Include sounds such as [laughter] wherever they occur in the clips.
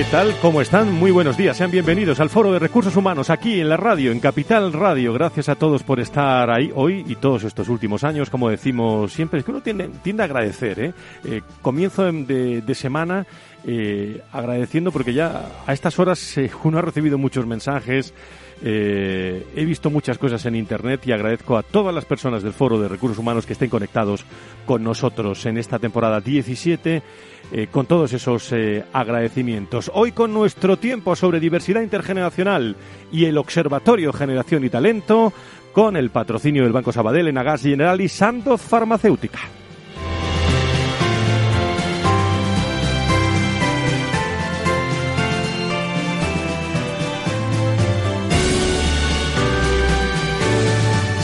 ¿Qué tal? ¿Cómo están? Muy buenos días. Sean bienvenidos al Foro de Recursos Humanos aquí en la radio, en Capital Radio. Gracias a todos por estar ahí hoy y todos estos últimos años. Como decimos siempre, es que uno tiende, a agradecer. ¿eh? eh comienzo de, semana eh, agradeciendo porque ya a estas horas eh, uno ha recibido muchos mensajes. He visto muchas cosas en Internet y agradezco a todas las personas del Foro de Recursos Humanos que estén conectados con nosotros en esta temporada 17 eh, con todos esos eh, agradecimientos. Hoy con nuestro tiempo sobre diversidad intergeneracional y el Observatorio Generación y Talento, con el patrocinio del Banco Sabadell en Agas General y Sandoz Farmacéutica.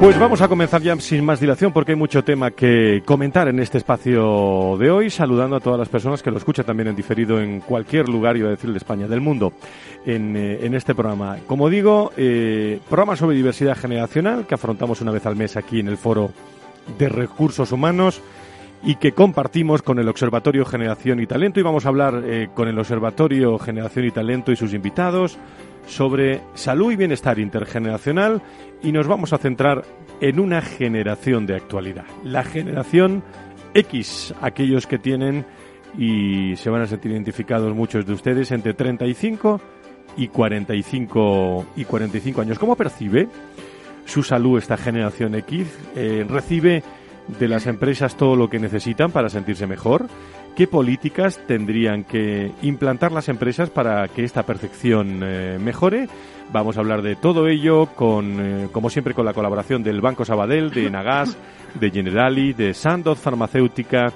Pues vamos a comenzar ya sin más dilación porque hay mucho tema que comentar en este espacio de hoy, saludando a todas las personas que lo escuchan también en diferido en cualquier lugar, iba a decir de España, del mundo, en, eh, este programa. Como digo, eh, programa sobre diversidad generacional que afrontamos una vez al mes aquí en el Foro de Recursos Humanos y que compartimos con el Observatorio Generación y Talento y vamos a hablar eh, con el Observatorio Generación y Talento y sus invitados sobre salud y bienestar intergeneracional y nos vamos a centrar en una generación de actualidad, la generación X, aquellos que tienen y se van a sentir identificados muchos de ustedes entre 35 y 45 y 45 años. ¿Cómo percibe su salud esta generación X? Eh, ¿Recibe de las empresas todo lo que necesitan para sentirse mejor? ¿Qué políticas tendrían que implantar las empresas para que esta percepción eh, mejore? Vamos a hablar de todo ello con, eh, como siempre, con la colaboración del Banco Sabadell, de Nagas, de Generali, de Sandoz Farmacéutica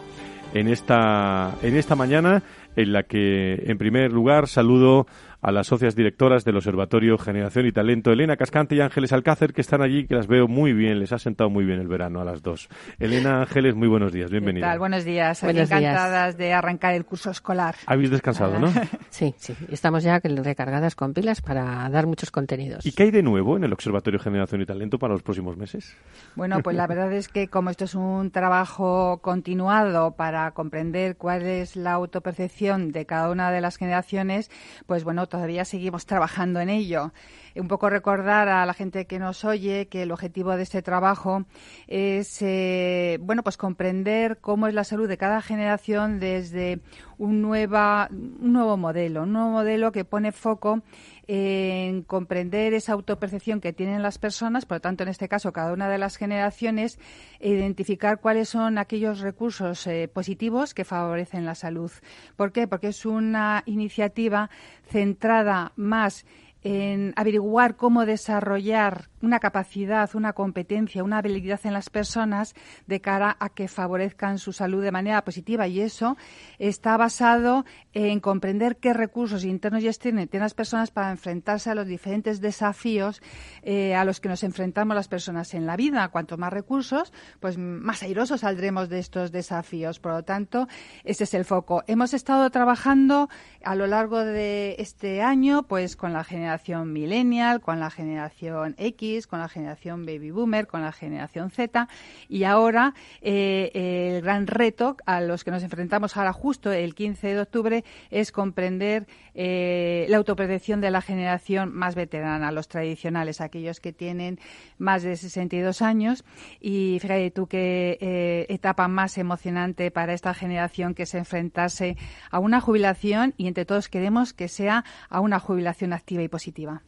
en esta, en esta mañana en la que, en primer lugar, saludo a las socias directoras del Observatorio Generación y Talento, Elena Cascante y Ángeles Alcácer, que están allí, que las veo muy bien, les ha sentado muy bien el verano a las dos. Elena Ángeles, muy buenos días, bienvenida. ¿Qué tal? Buenos días, encantadas de arrancar el curso escolar. Habéis descansado, ¿no? [laughs] sí, sí, estamos ya recargadas con pilas para dar muchos contenidos. ¿Y qué hay de nuevo en el Observatorio Generación y Talento para los próximos meses? Bueno, pues la verdad es que como esto es un trabajo continuado para comprender cuál es la autopercepción de cada una de las generaciones, pues bueno, todavía seguimos trabajando en ello. Un poco recordar a la gente que nos oye que el objetivo de este trabajo es, eh, bueno, pues comprender cómo es la salud de cada generación desde un, nueva, un nuevo modelo, un nuevo modelo que pone foco en comprender esa autopercepción que tienen las personas, por lo tanto, en este caso, cada una de las generaciones, e identificar cuáles son aquellos recursos eh, positivos que favorecen la salud. ¿Por qué? Porque es una iniciativa centrada más en averiguar cómo desarrollar una capacidad, una competencia, una habilidad en las personas de cara a que favorezcan su salud de manera positiva. Y eso está basado en comprender qué recursos internos y externos tienen las personas para enfrentarse a los diferentes desafíos eh, a los que nos enfrentamos las personas en la vida. Cuanto más recursos, pues más airosos saldremos de estos desafíos. Por lo tanto, ese es el foco. Hemos estado trabajando a lo largo de este año, pues con la generación millennial, con la generación X, con la generación baby boomer, con la generación Z y ahora eh, el gran reto a los que nos enfrentamos ahora justo el 15 de octubre es comprender eh, la autoprotección de la generación más veterana, los tradicionales, aquellos que tienen más de 62 años. Y fíjate tú qué eh, etapa más emocionante para esta generación que se enfrentase a una jubilación y entre todos queremos que sea a una jubilación activa y positiva.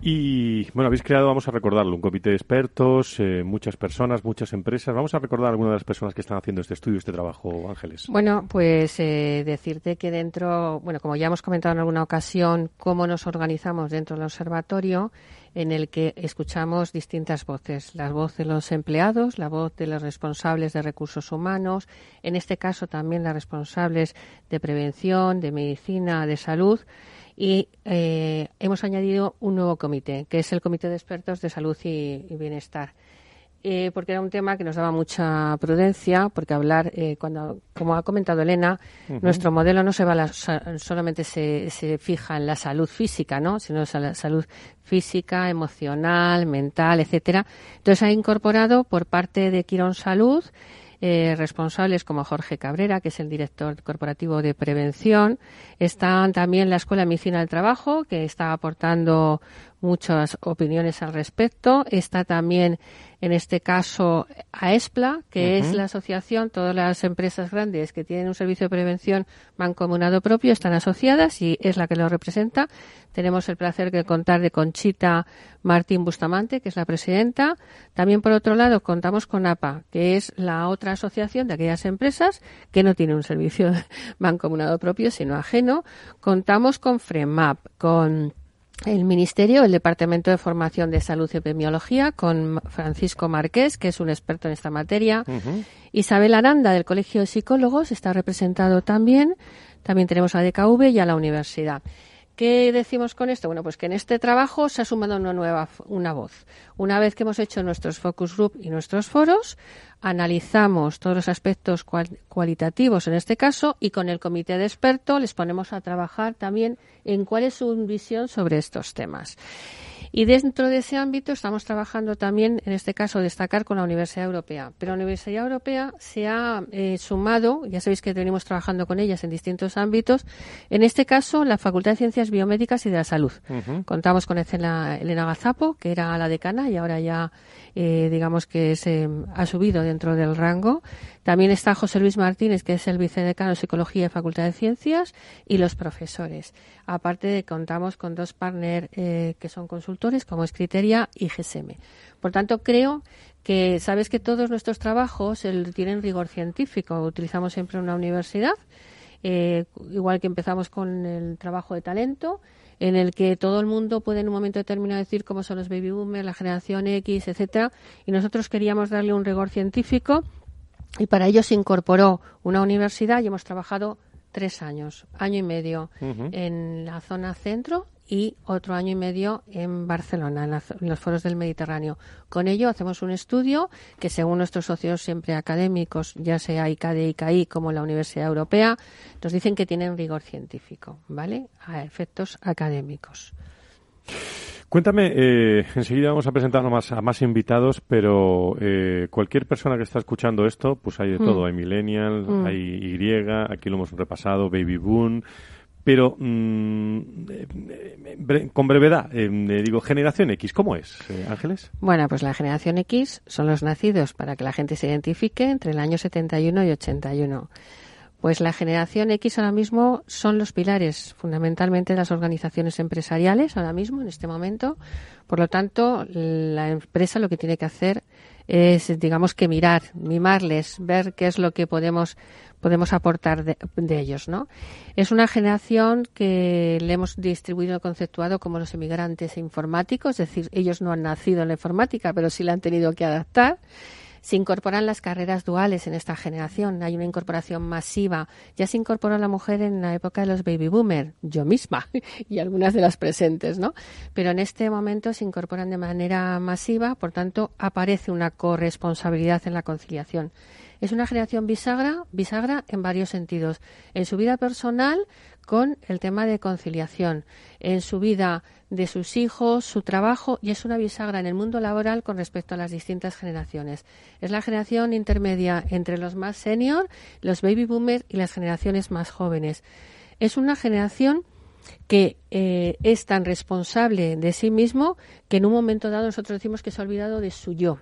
Y bueno, habéis creado, vamos a recordarlo, un comité de expertos, eh, muchas personas, muchas empresas. Vamos a recordar a algunas de las personas que están haciendo este estudio, este trabajo, Ángeles. Bueno, pues eh, decirte que dentro, bueno, como ya hemos comentado en alguna ocasión, cómo nos organizamos dentro del observatorio en el que escuchamos distintas voces, la voz de los empleados, la voz de los responsables de recursos humanos, en este caso también las responsables de prevención, de medicina, de salud, y eh, hemos añadido un nuevo comité, que es el Comité de Expertos de Salud y, Bienestar. Eh, porque era un tema que nos daba mucha prudencia, porque hablar, eh, cuando, como ha comentado Elena, nuestro modelo no se va solamente se, se, fija en la salud física, ¿no? sino en la salud física, emocional, mental, etcétera. Entonces ha incorporado por parte de Quirón Salud eh, responsables como Jorge Cabrera, que es el director corporativo de prevención. Están también la Escuela de Medicina del Trabajo, que está aportando muchas opiniones al respecto. Está también, en este caso, AESPLA, que es la asociación, todas las empresas grandes que tienen un servicio de prevención mancomunado propio están asociadas y es la que lo representa. Tenemos el placer de contar de Conchita Martín Bustamante, que es la presidenta. También, por otro lado, contamos con APA, que es la otra asociación de aquellas empresas que no tienen un servicio [laughs] mancomunado propio, sino ajeno. Contamos con FREMAP, con el Ministerio, el Departamento de Formación de Salud y Epidemiología, con Francisco Márquez, que es un experto en esta materia. Isabel Aranda, del Colegio de Psicólogos, está representado también. También tenemos a DKV y a la universidad. ¿Qué decimos con esto? Bueno, pues que en este trabajo se ha sumado una nueva una voz. Una vez que hemos hecho nuestros focus group y nuestros foros, analizamos todos los aspectos cualitativos en este caso y con el comité de expertos les ponemos a trabajar también en cuál es su visión sobre estos temas. Y dentro de ese ámbito estamos trabajando también, en este caso, destacar con la Universidad Europea. Pero la Universidad Europea se ha eh, sumado, ya sabéis que venimos trabajando con ellas en distintos ámbitos, en este caso la Facultad de Ciencias Biomédicas y de la Salud. Contamos con Elena, Elena Gazapo, que era la decana y ahora ya eh, digamos que se ha subido dentro del rango. También está José Luis Martínez, que es el vicedecano de Psicología de Facultad de Ciencias, y los profesores. Aparte de contamos con dos partners eh, que son consultores, como es Criteria y GSM. Por tanto, creo que sabes que todos nuestros trabajos tienen rigor científico. Utilizamos siempre una universidad, eh, igual que empezamos con el trabajo de talento en el que todo el mundo puede en un momento determinado decir cómo son los baby boomers, la generación X, etcétera, y nosotros queríamos darle un rigor científico y para ello se incorporó una universidad y hemos trabajado tres años, año y medio en la zona centro y otro año y medio en Barcelona, en, los foros del Mediterráneo. Con ello hacemos un estudio que, según nuestros socios siempre académicos, ya sea ICADE, ICAI como la Universidad Europea, nos dicen que tienen rigor científico, ¿vale? A efectos académicos. Cuéntame, eh, enseguida vamos a presentar a más, a más invitados, pero eh, cualquier persona que está escuchando esto, pues hay de mm. todo. Hay millennial, mm. hay Y, aquí lo hemos repasado, baby boom, pero mm, eh, con brevedad, eh, digo, generación X, ¿cómo es, eh, Ángeles? Bueno, pues la generación X son los nacidos para que la gente se identifique entre el año 71 y 81. Pues la generación X ahora mismo son los pilares fundamentalmente de las organizaciones empresariales ahora mismo, en este momento. Por lo tanto, la empresa lo que tiene que hacer es, digamos que mirar, mimarles, ver qué es lo que podemos podemos aportar de, ellos, ¿no? Es una generación que le hemos distribuido conceptuado como los emigrantes informáticos, es decir, ellos no han nacido en la informática, pero sí la han tenido que adaptar se incorporan las carreras duales en esta generación. Hay una incorporación masiva. Ya se incorporó la mujer en la época de los baby boomers, yo misma [laughs] y algunas de las presentes, ¿no? Pero en este momento se incorporan de manera masiva, por tanto, aparece una corresponsabilidad en la conciliación. Es una generación bisagra, bisagra en varios sentidos. En su vida personal, con el tema de conciliación. En su vida de sus hijos, su trabajo y es una bisagra en el mundo laboral con respecto a las distintas generaciones. Es la generación intermedia entre los más senior, los baby boomers y las generaciones más jóvenes. Es una generación que eh, es tan responsable de sí mismo que en un momento dado nosotros decimos que se ha olvidado de su yo.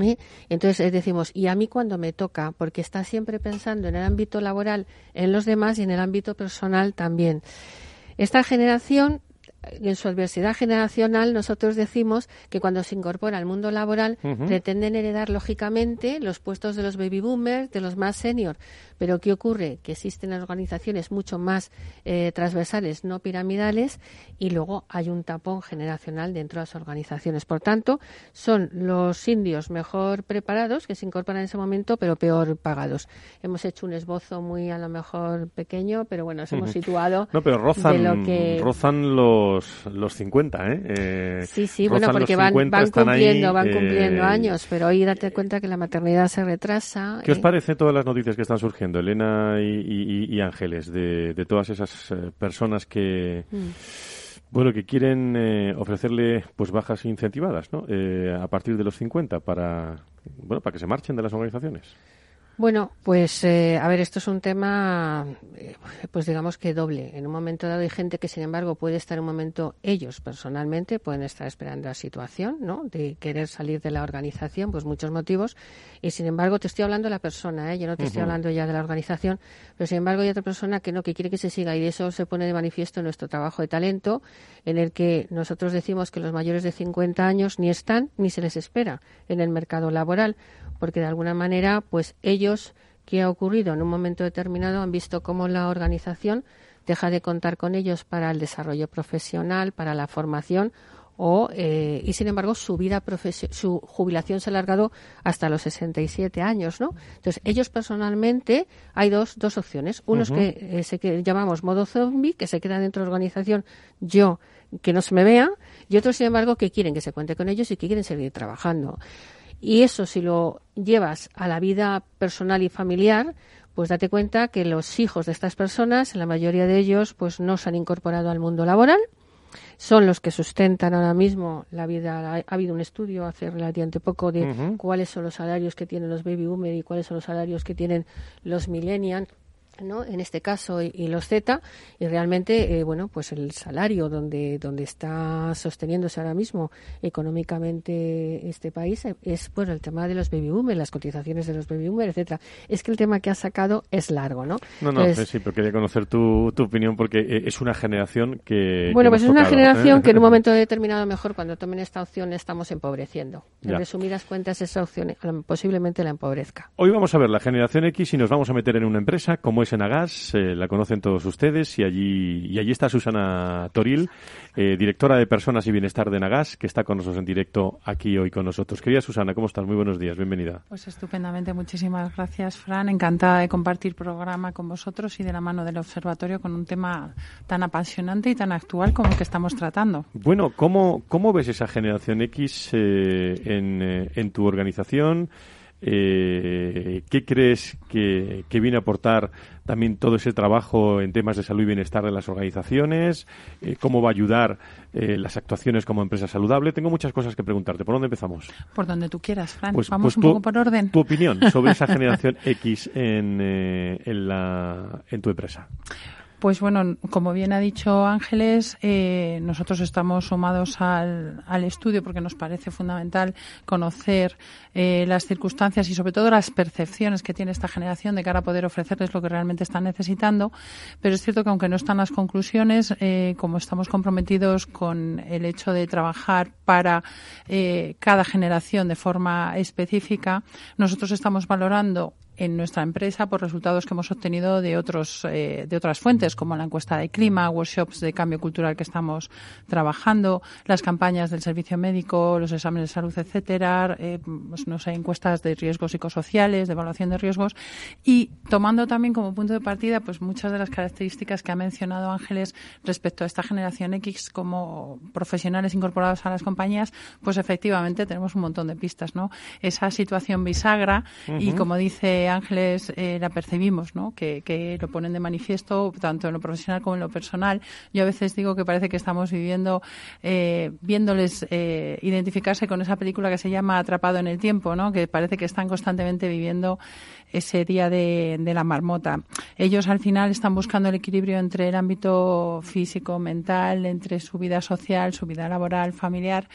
¿Eh? Entonces eh, decimos, ¿y a mí cuando me toca? Porque está siempre pensando en el ámbito laboral, en los demás y en el ámbito personal también. Esta generación en su adversidad generacional, nosotros decimos que cuando se incorpora al mundo laboral pretenden heredar lógicamente los puestos de los baby boomers, de los más senior. Pero ¿qué ocurre? Que existen organizaciones mucho más eh, transversales, no piramidales, y luego hay un tapón generacional dentro de las organizaciones. Por tanto, son los indios mejor preparados que se incorporan en ese momento, pero peor pagados. Hemos hecho un esbozo muy a lo mejor pequeño, pero bueno, nos hemos situado. No, pero rozan, lo que... rozan los, los 50, ¿eh? eh sí, sí, bueno, porque van, van cumpliendo, van cumpliendo eh, años, pero hoy date cuenta que la maternidad se retrasa. ¿Qué os parece todas las noticias que están surgiendo? Elena y, Ángeles, de, todas esas eh, personas que... Mm. Bueno, que quieren eh, ofrecerle pues bajas incentivadas, ¿no? Eh, a partir de los 50 para bueno, para que se marchen de las organizaciones. Bueno, pues eh, a ver, esto es un tema, eh, pues digamos que doble. En un momento dado hay gente que, sin embargo, puede estar en un momento, ellos personalmente pueden estar esperando la situación, ¿no? De querer salir de la organización, pues muchos motivos. Y sin embargo, te estoy hablando de la persona, ¿eh? Yo no te estoy hablando ya de la organización, pero sin embargo hay otra persona que no, que quiere que se siga y de eso se pone de manifiesto nuestro trabajo de talento, en el que nosotros decimos que los mayores de 50 años ni están ni se les espera en el mercado laboral porque de alguna manera, pues ellos, ¿qué ha ocurrido? En un momento determinado han visto cómo la organización deja de contar con ellos para el desarrollo profesional, para la formación o eh, y sin embargo su vida su jubilación se ha alargado hasta los 67 años, ¿no? Entonces ellos personalmente hay dos dos opciones, unos que eh, se que llamamos modo zombie que se queda dentro de la organización yo que no se me vea y otros sin embargo que quieren que se cuente con ellos y que quieren seguir trabajando. Y eso, si lo llevas a la vida personal y familiar, pues date cuenta que los hijos de estas personas, la mayoría de ellos, pues no se han incorporado al mundo laboral, son los que sustentan ahora mismo la vida. Ha, habido un estudio hace relativamente poco de cuáles son los salarios que tienen los baby boomers y cuáles son los salarios que tienen los millennials ¿no? en este caso y, los Z y realmente eh, bueno pues el salario donde donde está sosteniéndose ahora mismo económicamente este país es bueno el tema de los baby boomers las cotizaciones de los baby boomers etcétera. Es que el tema que has sacado es largo no no no sí pero quería conocer tu, tu opinión porque eh, es una generación que bueno pues es una generación que en un momento determinado mejor cuando tomen esta opción estamos empobreciendo. En resumidas cuentas esa opción posiblemente la empobrezca. Hoy vamos a ver la generación X y nos vamos a meter en una empresa como es en Agas, eh, la conocen todos ustedes y allí, y allí está Susana Toril, eh, directora de Personas y Bienestar de Nagas, que está con nosotros en directo aquí hoy con nosotros. Querida Susana, ¿cómo estás? Muy buenos días, bienvenida. Pues estupendamente, muchísimas gracias, Fran. Encantada de compartir programa con vosotros y de la mano del observatorio con un tema tan apasionante y tan actual como el que estamos tratando. Bueno, ¿cómo, cómo ves esa generación X eh, en, en tu organización? Eh, ¿Qué crees que, viene a aportar también todo ese trabajo en temas de salud y bienestar de las organizaciones? Eh, ¿Cómo va a ayudar eh, las actuaciones como empresa saludable? Tengo muchas cosas que preguntarte. ¿Por dónde empezamos? Por donde tú quieras, Fran. Pues, Vamos pues un poco por orden. Tu opinión sobre esa [laughs] generación X en, en, la, en tu empresa. Pues bueno, como bien ha dicho Ángeles, eh, nosotros estamos sumados al, al, estudio porque nos parece fundamental conocer eh, las circunstancias y sobre todo las percepciones que tiene esta generación de cara a poder ofrecerles lo que realmente están necesitando. Pero es cierto que aunque no están las conclusiones, eh, como estamos comprometidos con el hecho de trabajar para eh, cada generación de forma específica, nosotros estamos valorando en nuestra empresa por resultados que hemos obtenido de otros eh, de otras fuentes como la encuesta de clima, workshops de cambio cultural que estamos trabajando, las campañas del servicio médico, los exámenes de salud, etcétera, eh, pues, no sé, encuestas de riesgos psicosociales, de evaluación de riesgos y tomando también como punto de partida pues muchas de las características que ha mencionado Ángeles respecto a esta generación X como profesionales incorporados a las compañías, pues efectivamente tenemos un montón de pistas, ¿no? Esa situación bisagra y como dice Ángeles eh, la percibimos, ¿no? Que, lo ponen de manifiesto tanto en lo profesional como en lo personal. Yo a veces digo que parece que estamos viviendo, eh, viéndoles eh, identificarse con esa película que se llama Atrapado en el tiempo, ¿no? Que parece que están constantemente viviendo ese día de la marmota. Ellos al final están buscando el equilibrio entre el ámbito físico, mental, entre su vida social, su vida laboral, familiar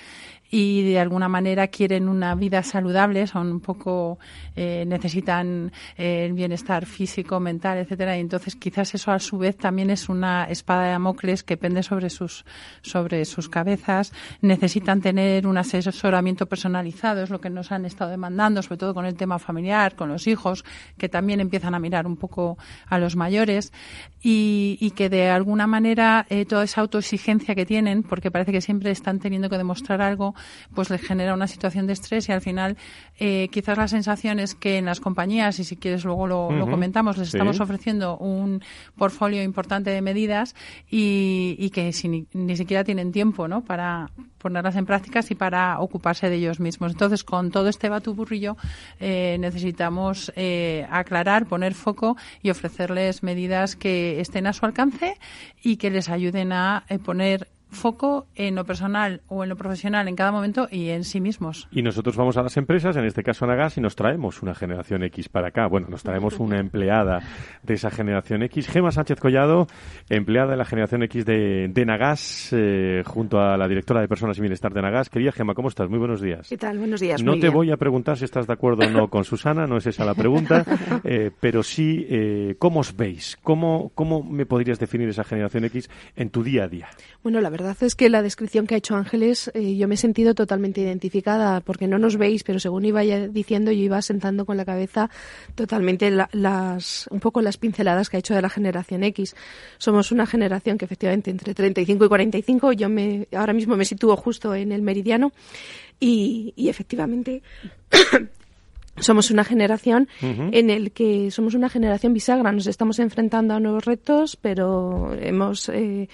y de alguna manera quieren una vida saludable, son un poco, eh, necesitan eh, el bienestar físico, mental, etcétera, y entonces quizás eso a su vez también es una espada de Damocles que pende sobre sus, sobre sus cabezas, necesitan tener un asesoramiento personalizado, es lo que nos han estado demandando, sobre todo con el tema familiar, con los hijos, que también empiezan a mirar un poco a los mayores, y, y que de alguna manera eh, toda esa autoexigencia que tienen, porque parece que siempre están teniendo que demostrar algo, pues les genera una situación de estrés y al final eh, quizás la sensación es que en las compañías, y si quieres luego lo, lo comentamos, les estamos ofreciendo un portfolio importante de medidas y, y que si ni, ni, siquiera tienen tiempo ¿no? para ponerlas en prácticas y para ocuparse de ellos mismos. Entonces, con todo este batuburrillo eh, necesitamos eh, aclarar, poner foco y ofrecerles medidas que estén a su alcance y que les ayuden a poner foco en lo personal o en lo profesional en cada momento y en sí mismos. Y nosotros vamos a las empresas, en este caso a Nagas, y nos traemos una generación X para acá. Bueno, nos traemos una empleada de esa generación X. Gema Sánchez Collado, empleada de la generación X de, de Nagas, eh, junto a la directora de Personas y Bienestar de Nagas. Querida Gema, ¿cómo estás? Muy buenos días. ¿Qué tal? Buenos días. No Muy te bien. voy a preguntar si estás de acuerdo o no con Susana, no es esa la pregunta, [laughs] eh, pero sí, eh, ¿cómo os veis? ¿Cómo, ¿Cómo me podrías definir esa generación X en tu día a día? Bueno, la verdad es que la descripción que ha hecho Ángeles, eh, yo me he sentido totalmente identificada, porque no nos veis, pero según iba ya diciendo, yo iba sentando con la cabeza totalmente la, las, un poco las pinceladas que ha hecho de la generación X. Somos una generación que efectivamente entre 35 y 45, yo me, ahora mismo me sitúo justo en el meridiano, y, y efectivamente [coughs] somos una generación uh -huh. en el que somos una generación bisagra. Nos estamos enfrentando a nuevos retos, pero hemos eh,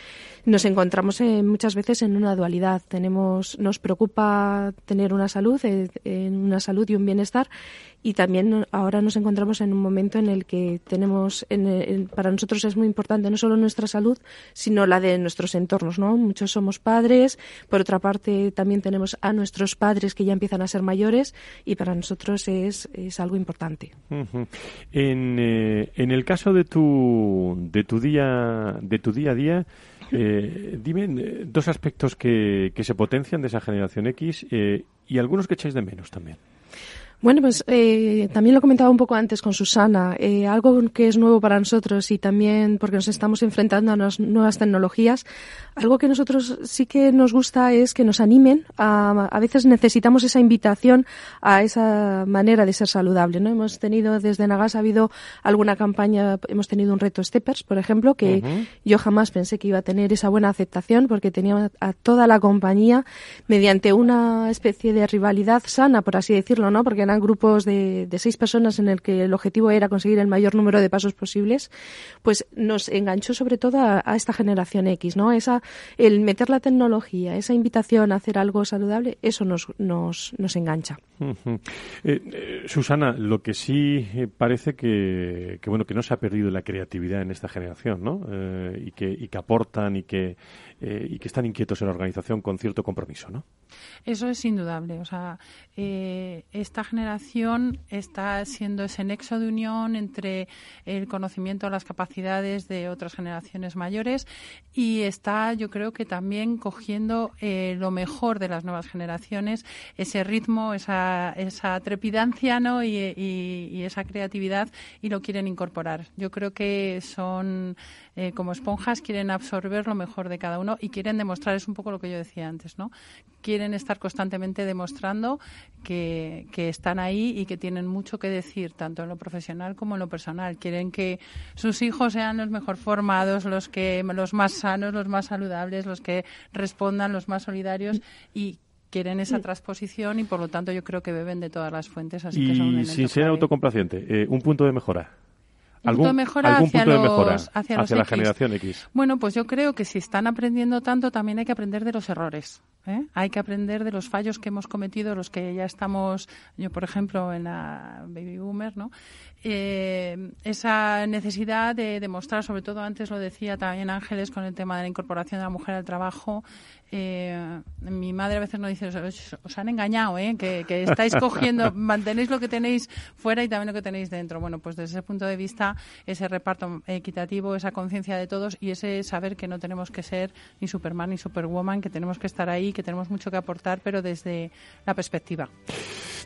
nos encontramos eh, muchas veces en una dualidad. Tenemos nos preocupa tener una salud, eh, una salud y un bienestar, y también ahora nos encontramos en un momento en el que tenemos en, en, para nosotros es muy importante no solo nuestra salud, sino la de nuestros entornos, ¿no? Muchos somos padres, por otra parte también tenemos a nuestros padres que ya empiezan a ser mayores y para nosotros es, es algo importante. En, eh, en el caso de tu de tu día de tu día a día eh, dime eh, dos aspectos que, que, se potencian de esa generación X eh, y algunos que echáis de menos también. Bueno, pues eh, también lo comentaba un poco antes con Susana, eh, algo que es nuevo para nosotros y también porque nos estamos enfrentando a las nuevas tecnologías, algo que nosotros sí que nos gusta es que nos animen, a, a veces necesitamos esa invitación a esa manera de ser saludable, ¿no? Hemos tenido desde Nagas ha habido alguna campaña, hemos tenido un reto Steppers, por ejemplo, que uh -huh. yo jamás pensé que iba a tener esa buena aceptación porque tenía a toda la compañía mediante una especie de rivalidad sana, por así decirlo, ¿no? Porque eran grupos de, de, seis personas en el que el objetivo era conseguir el mayor número de pasos posibles, pues nos enganchó sobre todo a, a, esta generación X, ¿no? Esa, el meter la tecnología, esa invitación a hacer algo saludable, eso nos, nos, nos engancha. Uh -huh. eh, eh, Susana, lo que sí parece que, que, bueno, que no se ha perdido la creatividad en esta generación, ¿no? Eh, y, que, y que aportan y que, eh, y que están inquietos en la organización con cierto compromiso, ¿no? Eso es indudable. O sea, esta generación generación está siendo ese nexo de unión entre el conocimiento, las capacidades de otras generaciones mayores y está, yo creo que también cogiendo eh, lo mejor de las nuevas generaciones, ese ritmo, esa, esa trepidancia ¿no? y, y esa creatividad y lo quieren incorporar. Yo creo que son eh, como esponjas, quieren absorber lo mejor de cada uno y quieren demostrar, es un poco lo que yo decía antes, ¿no? Quieren estar constantemente demostrando que, están ahí y que tienen mucho que decir, tanto en lo profesional como en lo personal. Quieren que sus hijos sean los mejor formados, los, que, los más sanos, los más saludables, los que respondan, los más solidarios y quieren esa transposición y por lo tanto yo creo que beben de todas las fuentes así que son sin ser autocomplaciente eh, un punto de mejora ¿Algún, punto de mejora, hacia, de los, hacia, la generación X? Bueno, pues yo creo que si están aprendiendo tanto, también hay que aprender de los errores. ¿eh? Hay que aprender de los fallos que hemos cometido, los que ya estamos, yo por ejemplo, en la Baby Boomer, ¿no? Eh, esa necesidad de demostrar, sobre todo antes lo decía también Ángeles con el tema de la incorporación de la mujer al trabajo, eh, mi madre a veces nos dice, os, han engañado, ¿eh? que, estáis cogiendo, [laughs] mantenéis lo que tenéis fuera y también lo que tenéis dentro. Bueno, pues desde ese punto de vista, ese reparto equitativo, esa conciencia de todos y ese saber que no tenemos que ser ni Superman ni Superwoman, que tenemos que estar ahí, que tenemos mucho que aportar, pero desde la perspectiva.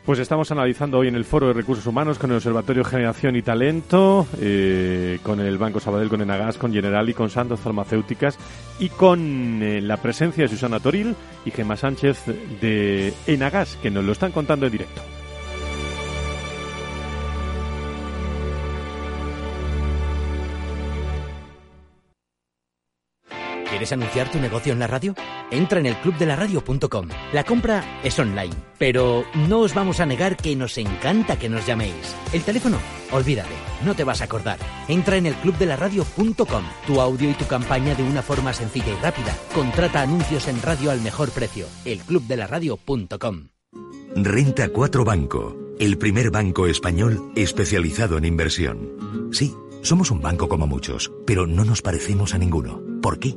Pues estamos analizando hoy en el Foro de Recursos Humanos con el Observatorio Generación y Talento, eh, con el Banco Sabadell, con Enagas, con General y con Santos Farmacéuticas y con eh, la presencia de Susana Toril y Gemma Sánchez de Enagas, que nos lo están contando en directo. ¿Quieres anunciar tu negocio en la radio? Entra en el clubdelaradio.com. La compra es online, pero no os vamos a negar que nos encanta que nos llaméis. El teléfono, olvídate, no te vas a acordar. Entra en el clubdelaradio.com. Tu audio y tu campaña de una forma sencilla y rápida. Contrata anuncios en radio al mejor precio. elclubdelaradio.com. Renta 4 Banco, el primer banco español especializado en inversión. Sí, somos un banco como muchos, pero no nos parecemos a ninguno. ¿Por qué?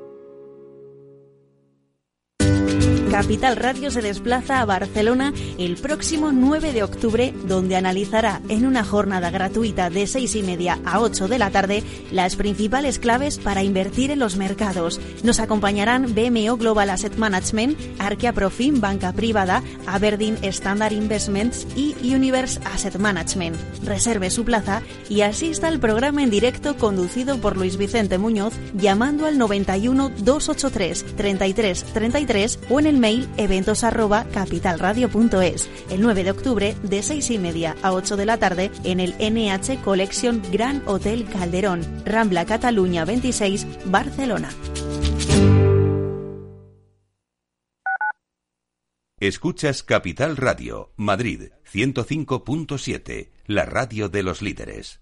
Capital Radio se desplaza a Barcelona el próximo 9 de octubre, donde analizará en una jornada gratuita de 6 y media a 8 de la tarde las principales claves para invertir en los mercados. Nos acompañarán BMO Global Asset Management, Arquia Profim Banca Privada, Aberdeen Standard Investments y Universe Asset Management. Reserve su plaza y asista al programa en directo conducido por Luis Vicente Muñoz llamando al 91 283 33 33 o en el mail eventos arroba el 9 de octubre de 6 y media a 8 de la tarde en el NH Collection Gran Hotel Calderón, Rambla Cataluña 26, Barcelona. Escuchas Capital Radio, Madrid 105.7, la radio de los líderes.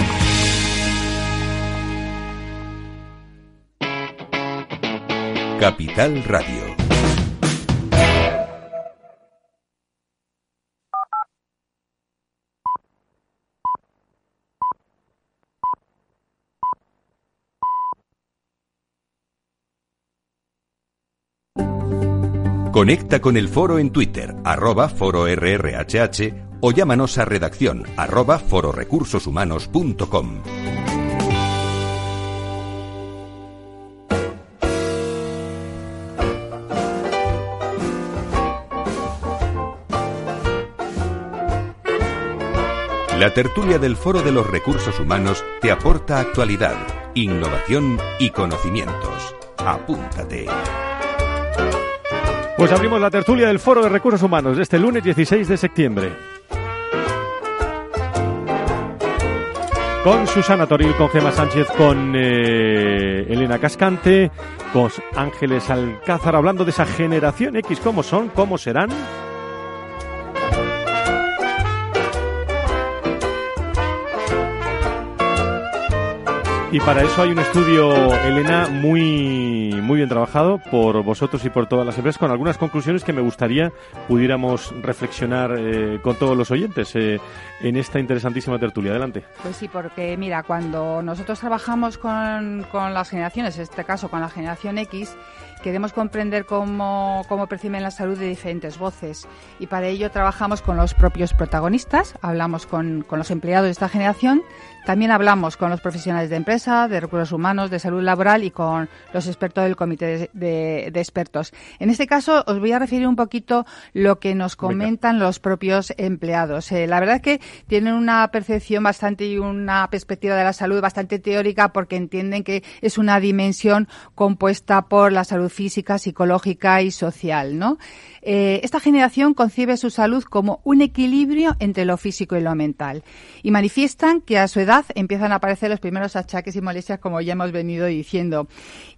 Capital Radio. Conecta con el foro en Twitter, arroba foro o llámanos a redacción arroba fororecursoshumanos.com. La tertulia del Foro de los Recursos Humanos te aporta actualidad, innovación y conocimientos. Apúntate. Pues abrimos la tertulia del Foro de Recursos Humanos este lunes 16 de septiembre. Con Susana Toril, con Gema Sánchez, con eh, Elena Cascante, con Ángeles Alcázar, hablando de esa generación X, cómo son, cómo serán. Y para eso hay un estudio, Elena, muy, muy bien trabajado por vosotros y por todas las empresas, con algunas conclusiones que me gustaría pudiéramos reflexionar eh, con todos los oyentes eh, en esta interesantísima tertulia. Adelante. Pues sí, porque mira, cuando nosotros trabajamos con, con las generaciones, en este caso con la generación X, queremos comprender cómo, cómo perciben la salud de diferentes voces y para ello trabajamos con los propios protagonistas, hablamos con, con los empleados de esta generación, también hablamos con los profesionales de empresa, de recursos humanos, de salud laboral y con los expertos del comité de, de, expertos. En este caso os voy a referir un poquito lo que nos comentan los propios empleados. Eh, la verdad es que tienen una percepción bastante y una perspectiva de la salud bastante teórica porque entienden que es una dimensión compuesta por la salud física, psicológica y social, ¿no? Eh, esta generación concibe su salud como un equilibrio entre lo físico y lo mental y manifiestan que a su edad empiezan a aparecer los primeros achaques y molestias como ya hemos venido diciendo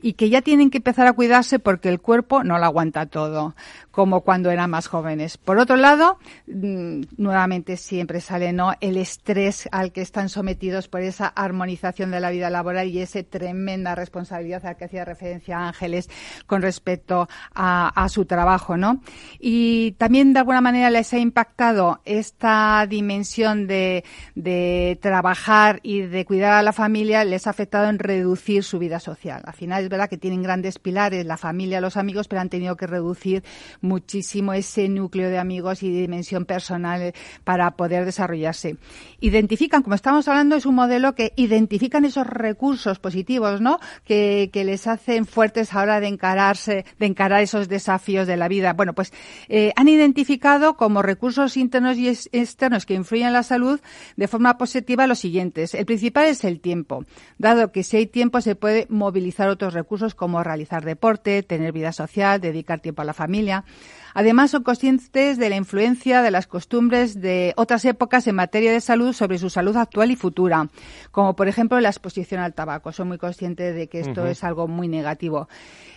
y que ya tienen que empezar a cuidarse porque el cuerpo no lo aguanta todo como cuando eran más jóvenes. Por otro lado, mm, nuevamente siempre sale ¿no? el estrés al que están sometidos por esa armonización de la vida laboral y esa tremenda responsabilidad a la que hacía referencia Ángeles con respecto a, a su trabajo, ¿no? Y también de alguna manera les ha impactado esta dimensión de, de trabajar y de cuidar a la familia, les ha afectado en reducir su vida social. Al final es verdad que tienen grandes pilares, la familia, los amigos, pero han tenido que reducir muchísimo ese núcleo de amigos y de dimensión personal para poder desarrollarse. Identifican, como estamos hablando, es un modelo que identifican esos recursos positivos, ¿no? Que, que les hacen fuertes ahora de encararse, de encarar esos desafíos de la vida. Bueno, pues eh, han identificado como recursos internos y externos que influyen en la salud de forma positiva los siguientes. El principal es el tiempo, dado que si hay tiempo se puede movilizar otros recursos como realizar deporte, tener vida social, dedicar tiempo a la familia. Además, son conscientes de la influencia de las costumbres de otras épocas en materia de salud sobre su salud actual y futura, como por ejemplo la exposición al tabaco. Son muy conscientes de que esto uh -huh. es algo muy negativo.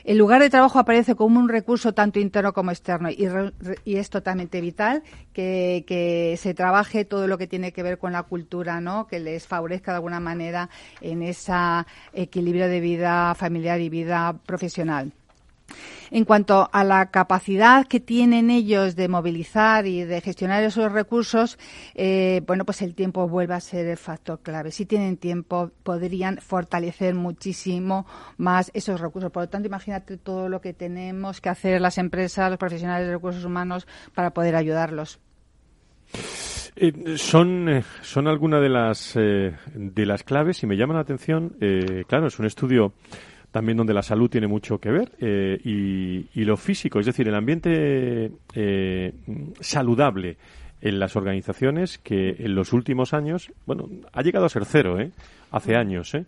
El lugar de trabajo aparece como un recurso tanto interno como externo y, y es totalmente vital que, que, se trabaje todo lo que tiene que ver con la cultura, ¿no? que les favorezca de alguna manera en ese equilibrio de vida familiar y vida profesional. En cuanto a la capacidad que tienen ellos de movilizar y de gestionar esos recursos, eh, bueno, pues el tiempo vuelve a ser el factor clave. Si tienen tiempo, podrían fortalecer muchísimo más esos recursos. Por lo tanto, imagínate todo lo que tenemos que hacer las empresas, los profesionales de recursos humanos para poder ayudarlos. Eh, son, eh, son algunas de las, eh, de las claves y me llama la atención, eh, claro, es un estudio también donde la salud tiene mucho que ver eh, y, lo físico, es decir, el ambiente eh, saludable en las organizaciones que en los últimos años, bueno, ha llegado a ser cero, ¿eh? Hace años, ¿eh?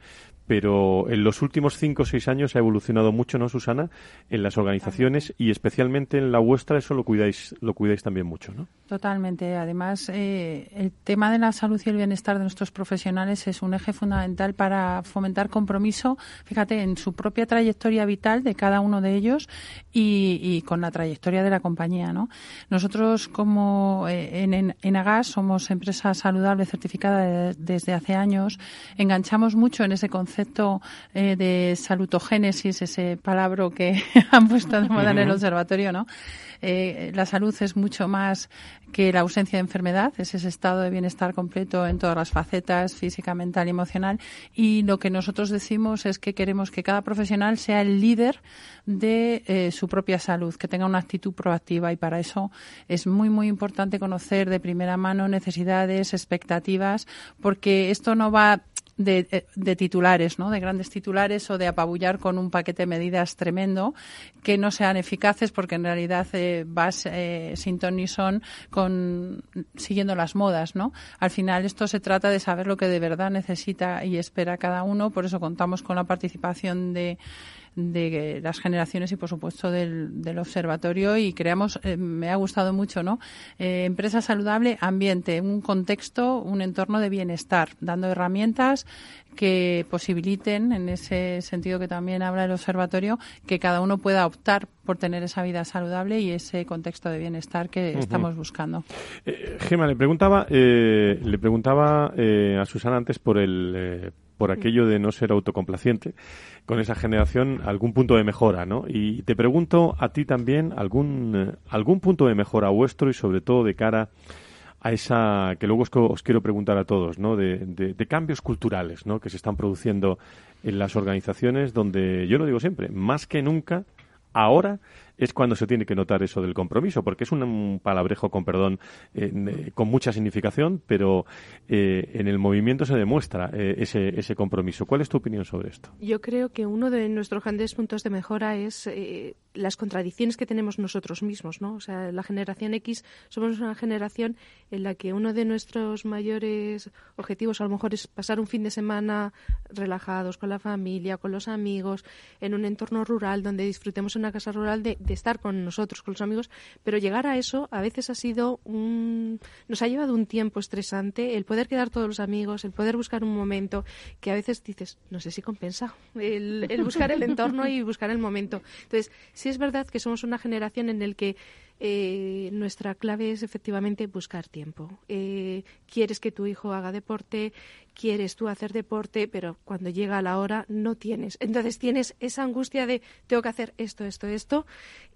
Pero en los últimos cinco o seis años ha evolucionado mucho, ¿no, Susana? En las organizaciones y especialmente en la vuestra, eso lo cuidáis, lo cuidáis también mucho, ¿no? Totalmente. Además, eh, el tema de la salud y el bienestar de nuestros profesionales es un eje fundamental para fomentar compromiso, fíjate, en su propia trayectoria vital de cada uno de ellos y, con la trayectoria de la compañía, ¿no? Nosotros, como eh, en, en, Agas, somos empresa saludable certificada desde hace años, enganchamos mucho en ese concepto concepto eh, de salutogénesis, ese palabra que [laughs] han puesto de moda en el observatorio, ¿no? Eh, la salud es mucho más que la ausencia de enfermedad, es ese estado de bienestar completo en todas las facetas, física, mental y emocional. Y lo que nosotros decimos es que queremos que cada profesional sea el líder de eh, su propia salud, que tenga una actitud proactiva y para eso es muy, muy importante conocer de primera mano necesidades, expectativas, porque esto no va de, de, titulares, ¿no? de grandes titulares o de apabullar con un paquete de medidas tremendo que no sean eficaces porque en realidad eh, vas eh, sin ton ni son con, siguiendo las modas. ¿no? Al final esto se trata de saber lo que de verdad necesita y espera cada uno, por eso contamos con la participación de de las generaciones y por supuesto del, del observatorio. Y creamos eh, me ha gustado mucho no eh, empresa saludable ambiente un contexto un entorno de bienestar dando herramientas que posibiliten en ese sentido que también habla el observatorio que cada uno pueda optar por tener esa vida saludable y ese contexto de bienestar que estamos buscando. Eh, Gema, le preguntaba, eh, le preguntaba eh, a Susana antes por el por aquello de no ser autocomplaciente con esa generación algún punto de mejora, ¿no? Y te pregunto a ti también algún algún punto de mejora vuestro y sobre todo de cara a esa que luego os, quiero preguntar a todos, ¿no? De, de, cambios culturales, ¿no? Que se están produciendo en las organizaciones donde yo lo digo siempre, más que nunca ahora es cuando se tiene que notar eso del compromiso, porque es un, palabrejo, con perdón, eh, con mucha significación, pero eh, en el movimiento se demuestra eh, ese, ese compromiso. ¿Cuál es tu opinión sobre esto? Yo creo que uno de nuestros grandes puntos de mejora es las contradicciones que tenemos nosotros mismos, ¿no? O sea, la generación X somos una generación en la que uno de nuestros mayores objetivos a lo mejor es pasar un fin de semana relajados con la familia, con los amigos, en un entorno rural donde disfrutemos una casa rural de de estar con nosotros, con los amigos, pero llegar a eso a veces ha sido un... nos ha llevado un tiempo estresante el poder quedar todos los amigos, el poder buscar un momento que a veces dices, no sé si compensa, el, buscar el entorno y buscar el momento. Entonces, sí es verdad que somos una generación en el que eh, nuestra clave es efectivamente buscar tiempo. Eh, quieres que tu hijo haga deporte, quieres tú hacer deporte, pero cuando llega la hora no tienes. Entonces tienes esa angustia de tengo que hacer esto, esto, esto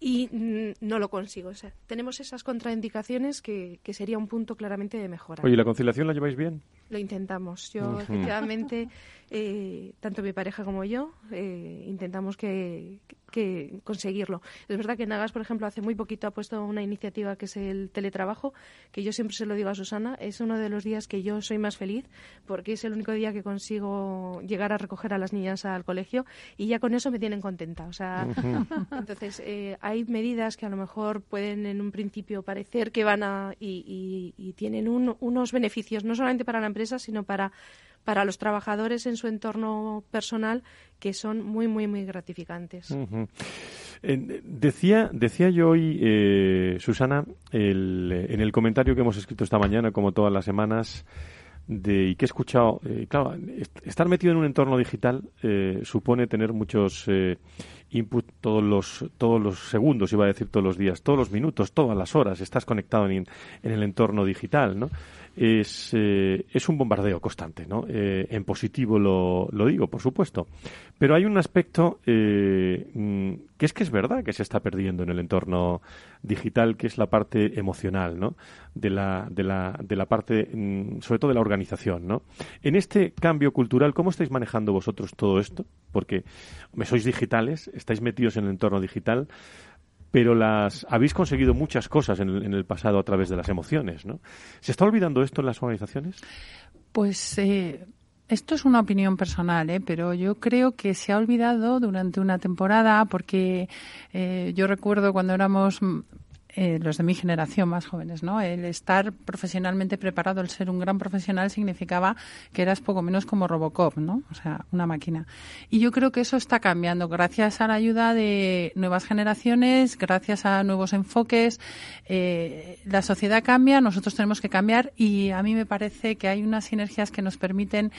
y mm, no lo consigo. O sea, tenemos esas contraindicaciones que, que, sería un punto claramente de mejora. Oye, ¿la conciliación la lleváis bien? Lo intentamos. Yo, efectivamente, eh, tanto mi pareja como yo intentamos que, que conseguirlo. Es verdad que Nagas, por ejemplo, hace muy poquito ha puesto una iniciativa que es el teletrabajo, que yo siempre se lo digo a Susana, es uno de los días que yo soy más feliz porque es el único día que consigo llegar a recoger a las niñas al colegio y ya con eso me tienen contenta. O sea, [laughs] entonces eh, hay medidas que a lo mejor pueden en un principio parecer que van a y, y, tienen unos beneficios no solamente para la empresa sino para para los trabajadores en su entorno personal que son muy, muy, muy gratificantes. decía, decía yo hoy, eh, Susana, en el comentario que hemos escrito esta mañana, como todas las semanas, de, y que he escuchado, eh, claro, estar metido en un entorno digital eh, supone tener muchos eh, input todos los, todos los segundos, iba a decir todos los días, todos los minutos, todas las horas, estás conectado en, en el entorno digital, ¿no? Es, eh, es un bombardeo constante, ¿no? Eh, en positivo lo, lo, digo, por supuesto. Pero hay un aspecto eh, mm, que es que es verdad que se está perdiendo en el entorno digital, que es la parte emocional, ¿no? De la, de la, de la parte, mm, sobre todo de la organización, ¿no? En este cambio cultural, ¿cómo estáis manejando vosotros todo esto? Porque sois digitales, estáis metidos en el entorno digital pero las habéis conseguido muchas cosas en el, pasado a través de las emociones, ¿no? ¿Se está olvidando esto en las organizaciones? Pues eh, esto es una opinión personal, ¿eh? pero yo creo que se ha olvidado durante una temporada porque eh, yo recuerdo cuando éramos eh, los de mi generación más jóvenes, ¿no? El estar profesionalmente preparado, el ser un gran profesional significaba que eras poco menos como Robocop, ¿no? O sea, una máquina. Y yo creo que eso está cambiando gracias a la ayuda de nuevas generaciones, gracias a nuevos enfoques. Eh, la sociedad cambia, nosotros tenemos que cambiar y a mí me parece que hay unas sinergias que nos permiten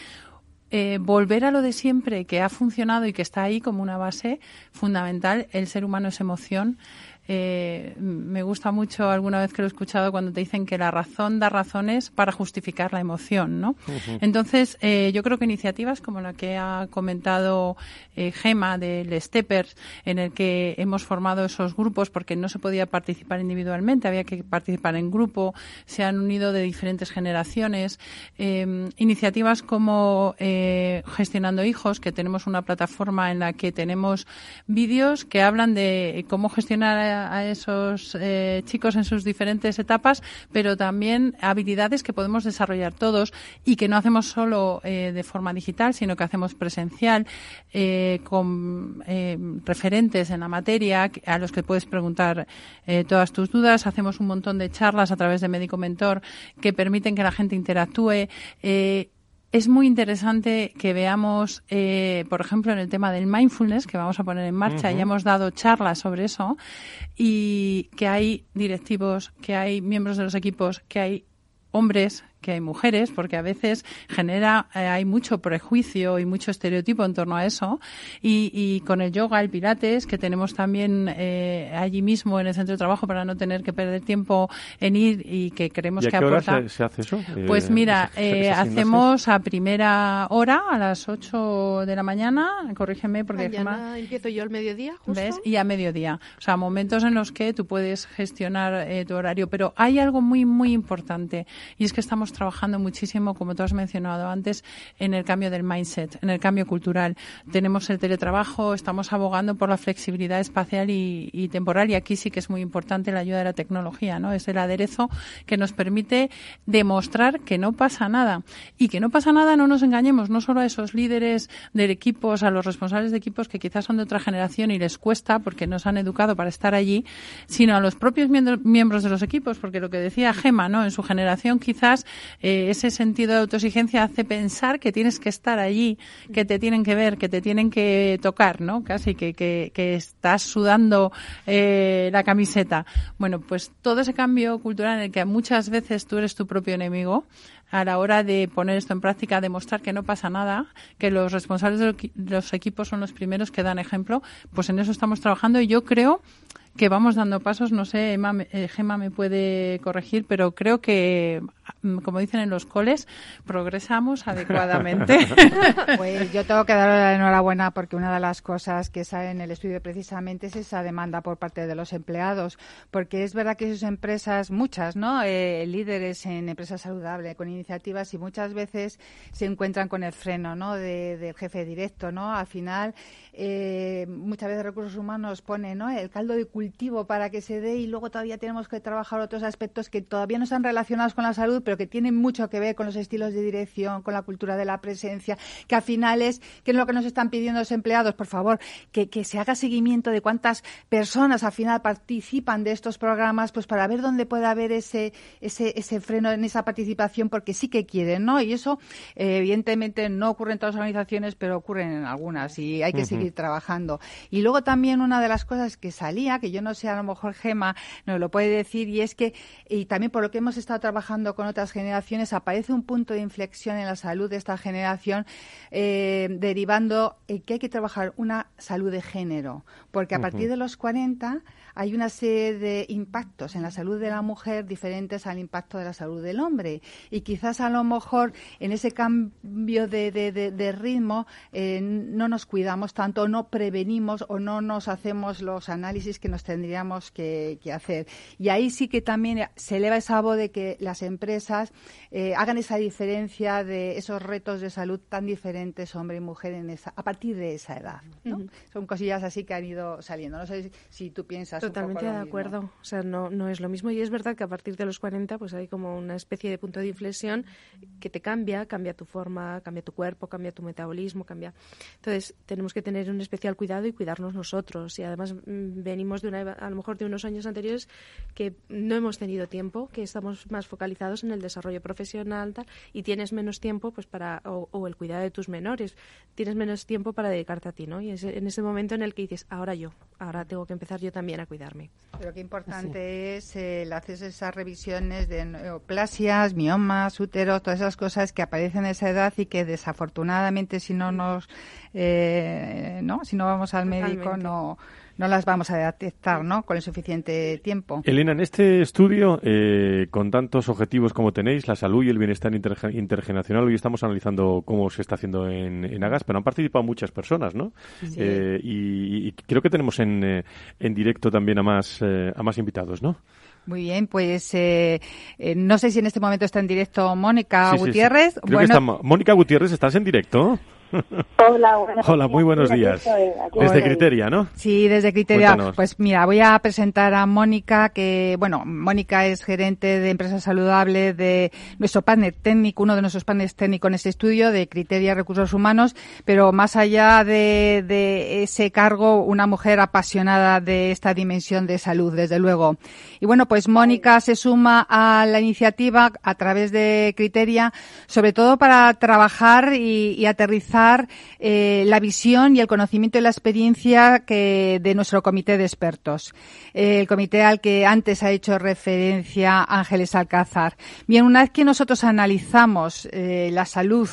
eh, volver a lo de siempre que ha funcionado y que está ahí como una base fundamental. El ser humano es emoción. Eh, me gusta mucho alguna vez que lo he escuchado cuando te dicen que la razón da razones para justificar la emoción, ¿no? Entonces, eh, yo creo que iniciativas como la que ha comentado eh, Gema del Steppers, en el que hemos formado esos grupos porque no se podía participar individualmente, había que participar en grupo, se han unido de diferentes generaciones. Eh, iniciativas como eh, Gestionando Hijos, que tenemos una plataforma en la que tenemos vídeos que hablan de cómo gestionar a, esos eh, chicos en sus diferentes etapas, pero también habilidades que podemos desarrollar todos y que no hacemos solo eh, de forma digital, sino que hacemos presencial eh, con referentes en la materia a los que puedes preguntar todas tus dudas. Hacemos un montón de charlas a través de Médico Mentor que permiten que la gente interactúe es muy interesante que veamos, eh, por ejemplo, en el tema del mindfulness que vamos a poner en marcha, ya hemos dado charlas sobre eso, y que hay directivos, que hay miembros de los equipos, que hay hombres que hay mujeres, porque a veces genera, eh, hay mucho prejuicio y mucho estereotipo en torno a eso. Y, con el yoga, el pilates, que tenemos también eh, allí mismo en el centro de trabajo para no tener que perder tiempo en ir y que creemos ¿Y a que qué aporta. Hora se, hace eso? Pues eh, mira, hacemos a primera hora, a las 8 de la mañana, corrígeme porque mañana empiezo yo al mediodía, justo. ¿Ves? Y a mediodía. O sea, momentos en los que tú puedes gestionar tu horario. Pero hay algo muy, muy importante y es que estamos trabajando muchísimo, como tú has mencionado antes, en el cambio del mindset, en el cambio cultural. Tenemos el teletrabajo, estamos abogando por la flexibilidad espacial y, temporal y aquí sí que es muy importante la ayuda de la tecnología, ¿no? Es el aderezo que nos permite demostrar que no pasa nada y que no pasa nada, no nos engañemos, no solo a esos líderes de equipos, a los responsables de equipos que quizás son de otra generación y les cuesta porque nos han educado para estar allí, sino a los propios miembros de los equipos, porque lo que decía Gema, ¿no? En su generación quizás eh, ese sentido de autoexigencia hace pensar que tienes que estar allí, que te tienen que ver, que te tienen que tocar, ¿no? Casi que, que, estás sudando eh, la camiseta. Bueno, pues todo ese cambio cultural en el que muchas veces tú eres tu propio enemigo, a la hora de poner esto en práctica, demostrar que no pasa nada, que los responsables de los equipos son los primeros que dan ejemplo, pues en eso estamos trabajando y yo creo que vamos dando pasos, no sé, Emma, eh, Gemma me puede corregir, pero creo que, como dicen en los coles, progresamos adecuadamente. [laughs] Pues yo tengo que darle la enhorabuena porque una de las cosas que sale en el estudio precisamente es esa demanda por parte de los empleados, porque es verdad que sus empresas, muchas, ¿no? Eh, líderes en empresas saludables, con iniciativas y muchas veces se encuentran con el freno, ¿no? De, del jefe directo, ¿no? Al final, eh, muchas veces recursos humanos pone, ¿no? El caldo de cultivo para que se dé y luego todavía tenemos que trabajar otros aspectos que todavía no están relacionados con la salud, pero que tienen mucho que ver con los estilos de dirección, con la cultura de la presencia, que al final es, que es lo que nos están pidiendo los empleados, por favor, que, que se haga seguimiento de cuántas personas al final participan de estos programas, pues para ver dónde puede haber ese, ese, ese freno en esa participación, porque sí que quieren, ¿no? Y eso, eh, evidentemente, no ocurre en todas las organizaciones, pero ocurre en algunas y hay que seguir trabajando. Y luego también una de las cosas que salía, que yo no sé, a lo mejor Gema nos lo puede decir, y es que, y también por lo que hemos estado trabajando con otras generaciones, aparece un punto de inflexión en la salud de esta generación, eh, derivando en que hay que trabajar una salud de género, porque a partir de los 40 hay una serie de impactos en la salud de la mujer diferentes al impacto de la salud del hombre. Y quizás a lo mejor en ese cambio de, de, ritmo eh, no nos cuidamos tanto, no prevenimos o no nos hacemos los análisis que nos tendríamos que, hacer. Y ahí sí que también se eleva esa voz de que las empresas eh, hagan esa diferencia de esos retos de salud tan diferentes hombre y mujer en esa, a partir de esa edad. Son cosillas así que han ido saliendo. No sé si tú piensas. Totalmente de acuerdo. O sea, no, no es lo mismo y es verdad que a partir de los 40 pues hay como una especie de punto de inflexión que te cambia, cambia tu forma, cambia tu cuerpo, cambia tu metabolismo, cambia. Entonces tenemos que tener un especial cuidado y cuidarnos nosotros. Y además mm, venimos de una, a lo mejor de unos años anteriores que no hemos tenido tiempo, que estamos más focalizados en el desarrollo profesional y tienes menos tiempo pues para o, el cuidado de tus menores, tienes menos tiempo para dedicarte a ti, ¿no? Y es en ese momento en el que dices, ahora yo, ahora tengo que empezar yo también a cuidarme. Pero qué importante es. el hacer esas revisiones de neoplasias, miomas, úteros, todas esas cosas que aparecen en esa edad y que desafortunadamente si no nos eh, no si no vamos al médico no no las vamos a detectar ¿no? con el suficiente tiempo. Elena, en este estudio, eh, con tantos objetivos como tenéis, la salud y el bienestar intergeneracional, hoy estamos analizando cómo se está haciendo en, en Agas, pero han participado muchas personas, ¿no? Eh, y, creo que tenemos en, eh, en directo también a más, a más invitados, ¿no? Muy bien, pues no sé si en este momento está en directo Mónica Gutiérrez. Mónica Gutiérrez, ¿estás en directo? Hola, Hola, muy buenos días. desde Criteria, ¿no? Sí, desde Criteria. Pues mira, voy a presentar a Mónica, que, bueno, Mónica es gerente de Empresa Saludable de nuestro panel técnico, uno de nuestros paneles técnicos en este estudio de Criteria Recursos Humanos, pero más allá de, de ese cargo, una mujer apasionada de esta dimensión de salud, desde luego. Y bueno, pues Mónica se suma a la iniciativa a través de Criteria, sobre todo para trabajar y aterrizar eh, la visión y el conocimiento y la experiencia que de nuestro comité de expertos, eh, el comité al que antes ha hecho referencia Ángeles Alcázar. Bien, una vez que nosotros analizamos eh, la salud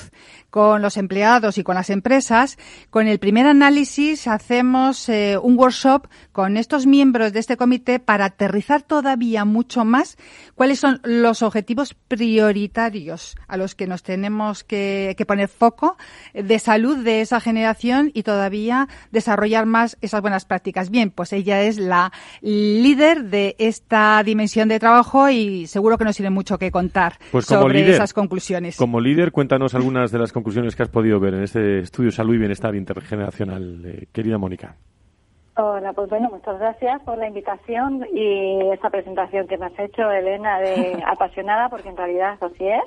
con los empleados y con las empresas. Con el primer análisis hacemos eh, un workshop con estos miembros de este comité para aterrizar todavía mucho más cuáles son los objetivos prioritarios a los que nos tenemos que, poner foco de salud de esa generación y todavía desarrollar más esas buenas prácticas. Bien, pues ella es la líder de esta dimensión de trabajo y seguro que nos tiene mucho que contar pues sobre esas conclusiones. Como líder, cuéntanos algunas de las conclusiones que has podido ver en este estudio Salud y Bienestar Intergeneracional, eh, querida Mónica. Hola, pues bueno, muchas gracias por la invitación y esa presentación que me has hecho, Elena, de [laughs] apasionada, porque en realidad así es.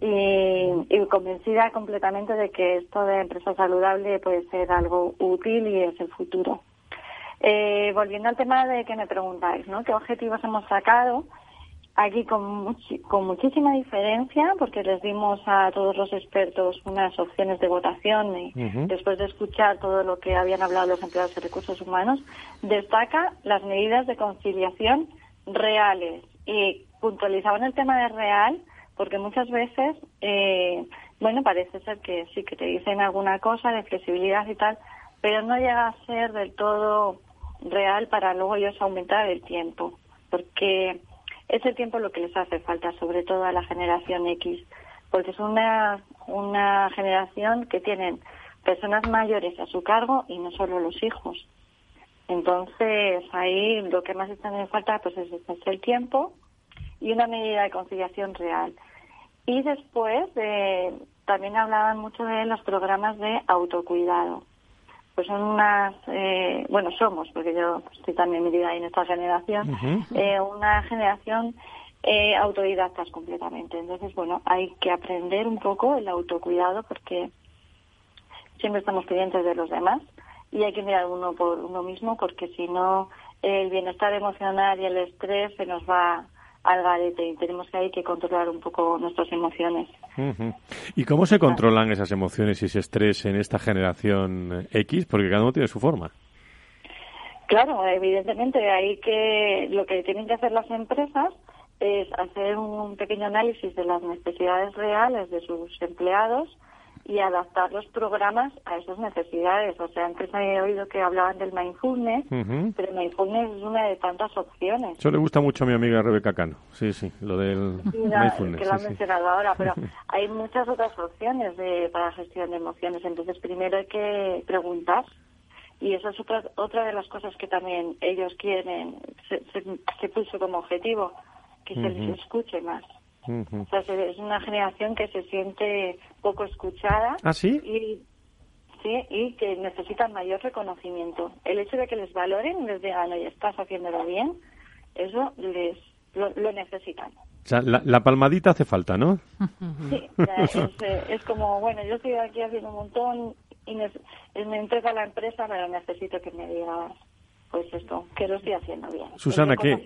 Y, convencida completamente de que esto de empresa saludable puede ser algo útil y es el futuro. Eh, volviendo al tema de que me preguntáis, ¿no? ¿Qué objetivos hemos sacado? Aquí con, con muchísima diferencia, porque les dimos a todos los expertos unas opciones de votación y después de escuchar todo lo que habían hablado los empleados de recursos humanos, destaca las medidas de conciliación reales. Y puntualizaban el tema de real porque muchas veces, eh, bueno, parece ser que sí, que te dicen alguna cosa de flexibilidad y tal, pero no llega a ser del todo real para luego ellos aumentar el tiempo, porque es el tiempo lo que les hace falta, sobre todo a la generación X, porque es una, una generación que tienen personas mayores a su cargo y no solo los hijos. Entonces, ahí lo que más están en falta pues es, el tiempo y una medida de conciliación real. Y después eh, también hablaban mucho de los programas de autocuidado pues son unas, eh, bueno, somos, porque yo estoy también metida ahí en esta generación, eh, una generación eh, autodidactas completamente. Entonces, bueno, hay que aprender un poco el autocuidado porque siempre estamos pendientes de los demás y hay que mirar uno por uno mismo porque si no, el bienestar emocional y el estrés se nos va al garete y tenemos que hay que controlar un poco nuestras emociones. ¿Y cómo se controlan esas emociones y ese estrés en esta generación X? Porque cada uno tiene su forma. Claro, evidentemente hay que lo que tienen que hacer las empresas es hacer un pequeño análisis de las necesidades reales de sus empleados y adaptar los programas a esas necesidades. O sea, antes he oído que hablaban del mindfulness, pero mindfulness es una de tantas opciones. Eso le gusta mucho a mi amiga Rebeca Cano. Sí, sí, lo del mindfulness. Que lo ha mencionado ahora, pero [laughs] hay muchas otras opciones de, para gestión de emociones. Entonces, primero hay que preguntar. Y eso es otra, otra de las cosas que también ellos quieren, se, se, puso como objetivo, que se les escuche más. O sea, es una generación que se siente poco escuchada. ¿Ah, sí? Y, sí, y que necesita mayor reconocimiento. El hecho de que les valoren y les digan, oye, estás haciéndolo bien, eso les lo, necesitan. O sea, la, palmadita hace falta, ¿no? Sí, es, eh, es, como, bueno, yo estoy aquí haciendo un montón y me, me entrega la empresa, pero necesito que me digas pues esto, que lo estoy haciendo bien. Susana, ¿qué,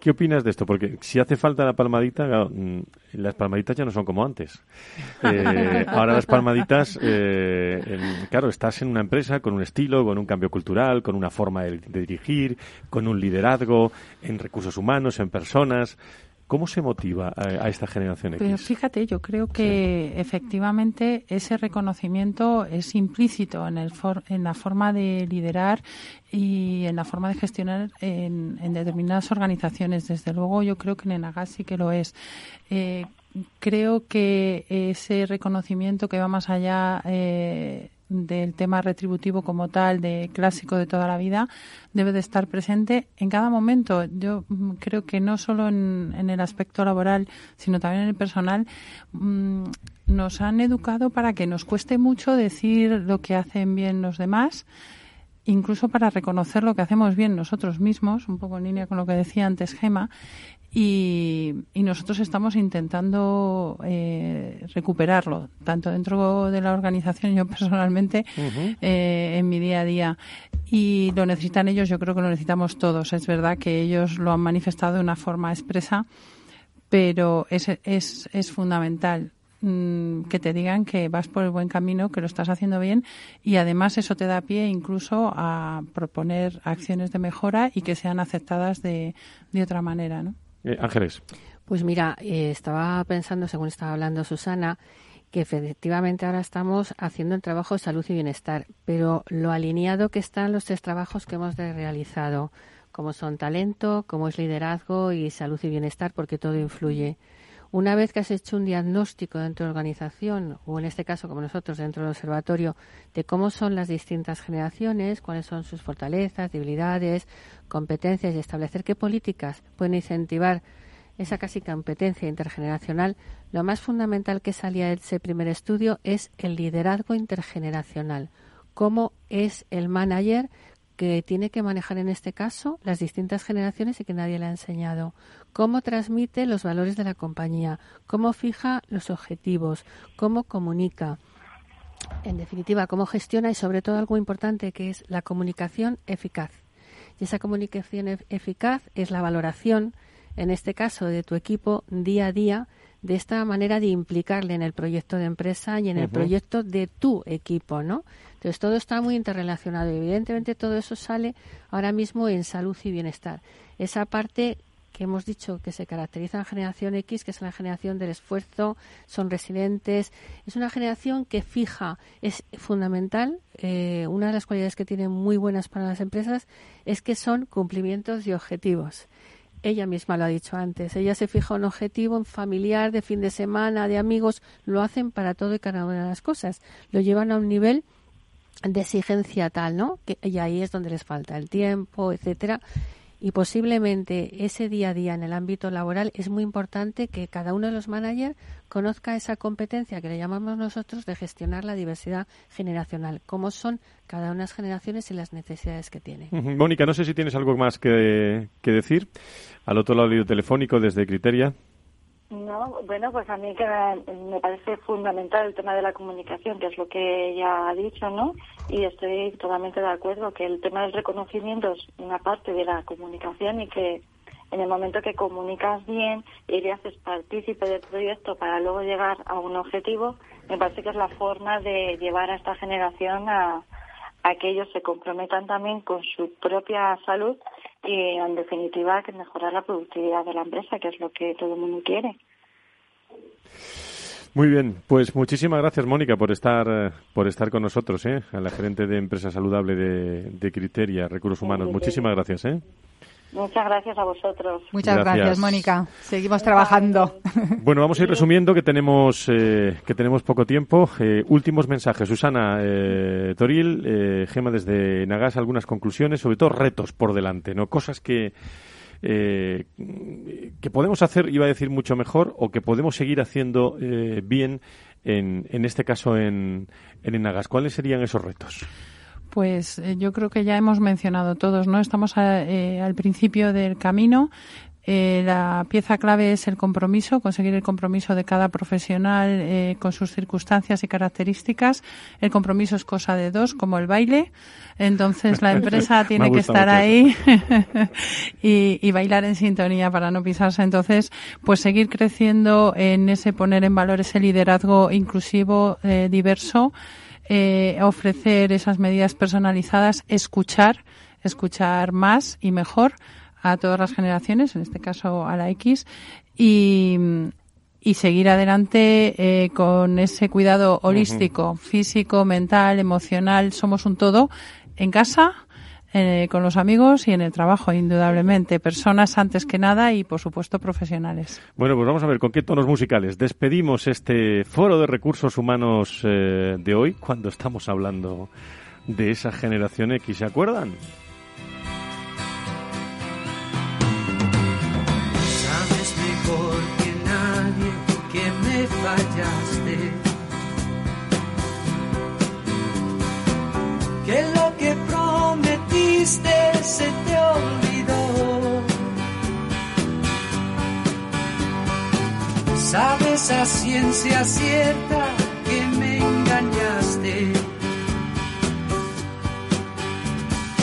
¿qué opinas de esto? Porque si hace falta la palmadita, mm, las palmaditas ya no son como antes. [laughs] Eh, ahora las palmaditas, eh, claro, estás en una empresa con un estilo, con un cambio cultural, con una forma de dirigir, con un liderazgo en recursos humanos, en personas. ¿Cómo se motiva a, esta generación X? Pero fíjate, yo creo que efectivamente ese reconocimiento es implícito en, el en la forma de liderar y en la forma de gestionar en, determinadas organizaciones. Desde luego, yo creo que en Enagas sí que lo es. Eh, creo que ese reconocimiento que va más allá eh, del tema retributivo como tal, de clásico de toda la vida, debe de estar presente en cada momento. Yo mm, creo que no solo en, el aspecto laboral, sino también en el personal, mm, nos han educado para que nos cueste mucho decir lo que hacen bien los demás incluso para reconocer lo que hacemos bien nosotros mismos, un poco en línea con lo que decía antes Gema, y, nosotros estamos intentando eh, recuperarlo, tanto dentro de la organización, yo personalmente, eh, en mi día a día. Y lo necesitan ellos, yo creo que lo necesitamos todos. Es verdad que ellos lo han manifestado de una forma expresa, pero es, es, es fundamental mm, que te digan que vas por el buen camino, que lo estás haciendo bien y además eso te da pie incluso a proponer acciones de mejora y que sean aceptadas de, de otra manera, ¿no? Eh, Ángeles. Pues mira, eh, estaba pensando, según estaba hablando Susana, que efectivamente ahora estamos haciendo el trabajo de salud y bienestar, pero lo alineado que están los tres trabajos que hemos realizado, como son talento, como es liderazgo y salud y bienestar, porque todo influye. Una vez que has hecho un diagnóstico dentro de la organización, o en este caso como nosotros dentro del observatorio, de cómo son las distintas generaciones, cuáles son sus fortalezas, debilidades, competencias y establecer qué políticas pueden incentivar esa casi competencia intergeneracional, lo más fundamental que salía de ese primer estudio es el liderazgo intergeneracional. Cómo es el manager que tiene que manejar en este caso las distintas generaciones y que nadie le ha enseñado. Cómo transmite los valores de la compañía, cómo fija los objetivos, cómo comunica. En definitiva, cómo gestiona y sobre todo algo importante que es la comunicación eficaz. Y esa comunicación eficaz es la valoración, en este caso, de tu equipo día a día, de esta manera de implicarle en el proyecto de empresa y en el proyecto de tu equipo, ¿no? Entonces todo está muy interrelacionado y evidentemente todo eso sale ahora mismo en salud y bienestar. Esa parte que hemos dicho que se caracteriza en la generación X, que es la generación del esfuerzo, son resilientes, es una generación que fija, es fundamental. Eh, una de las cualidades que tienen muy buenas para las empresas es que son cumplimientos de objetivos. Ella misma lo ha dicho antes. Ella se fija un objetivo en familiar, de fin de semana, de amigos. Lo hacen para todo y cada una de las cosas. Lo llevan a un nivel de exigencia tal, ¿no? Que, y ahí es donde les falta el tiempo, etcétera. Y posiblemente ese día a día en el ámbito laboral es muy importante que cada uno de los managers conozca esa competencia que le llamamos nosotros de gestionar la diversidad generacional, cómo son cada una de las generaciones y las necesidades que tienen. Mónica, no sé si tienes algo más que, que decir al otro lado del telefónico desde Criteria. No, bueno, pues a mí que me, parece fundamental el tema de la comunicación, que es lo que ella ha dicho, ¿no? Y estoy totalmente de acuerdo que el tema del reconocimiento es una parte de la comunicación y que en el momento que comunicas bien y le haces partícipe del proyecto para luego llegar a un objetivo, me parece que es la forma de llevar a esta generación a, a que ellos se comprometan también con su propia salud y en definitiva que mejorar la productividad de la empresa, que es lo que todo el mundo quiere. Muy bien, pues muchísimas gracias Mónica por estar eh, por estar con nosotros, ¿eh? a la gerente de empresa saludable de, de Criteria Recursos Humanos. Muchísimas gracias. ¿eh? Muchas gracias a vosotros. Muchas gracias, Mónica. Seguimos trabajando. Bueno, vamos a ir resumiendo que tenemos eh, que tenemos poco tiempo. Eh, últimos mensajes. Susana eh, Toril, Gema desde Nagas, algunas conclusiones, sobre todo retos por delante, no cosas que eh, que podemos hacer, iba a decir, mucho mejor o que podemos seguir haciendo eh, bien, en, en este caso en, en Enagas. ¿Cuáles serían esos retos? Pues eh, yo creo que ya hemos mencionado todos, ¿no? Estamos al principio del camino. Eh, la pieza clave es el compromiso, conseguir el compromiso de cada profesional eh, con sus circunstancias y características. El compromiso es cosa de dos, como el baile. Entonces la [laughs] empresa tiene que estar ahí [laughs] y, y, bailar en sintonía para no pisarse. Entonces, pues seguir creciendo en ese poner en valor ese liderazgo inclusivo, eh, diverso, eh, ofrecer esas medidas personalizadas, escuchar, escuchar más y mejor a todas las generaciones, en este caso a la X, y, y seguir adelante eh, con ese cuidado holístico, físico, mental, emocional. Somos un todo en casa, eh, con los amigos y en el trabajo, indudablemente. Personas antes que nada y, por supuesto, profesionales. Bueno, pues vamos a ver con qué tonos musicales despedimos este foro de recursos humanos eh, de hoy cuando estamos hablando de esa generación X. ¿Se acuerdan? Que Sabes a ciencia cierta que me engañaste.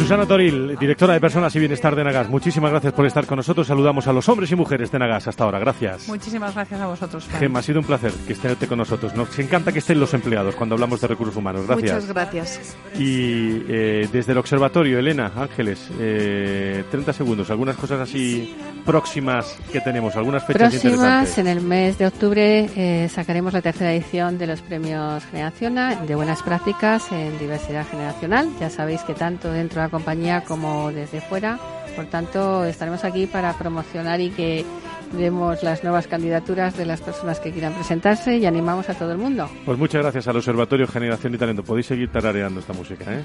Susana Toril, directora de Personas y Bienestar de Nagas, muchísimas gracias por estar con nosotros. Saludamos a los hombres y mujeres de Nagas hasta ahora. Gracias. Muchísimas gracias a vosotros. Gema, ha sido un placer que esté con nosotros. Nos encanta que estén los empleados cuando hablamos de recursos humanos. Gracias. Muchas gracias. Y eh, desde el observatorio, Elena, Ángeles, eh, 30 segundos. Algunas cosas así próximas que tenemos, algunas fechas próximas, en el mes de octubre eh, sacaremos la tercera edición de los premios Generaciona de buenas prácticas en diversidad generacional. Ya sabéis que tanto dentro de la compañía como desde fuera. Por tanto, estaremos aquí para promocionar y que demos las nuevas candidaturas de las personas que quieran presentarse y animamos a todo el mundo. Pues muchas gracias al Observatorio Generación y Talento. Podéis seguir tarareando esta música, ¿eh?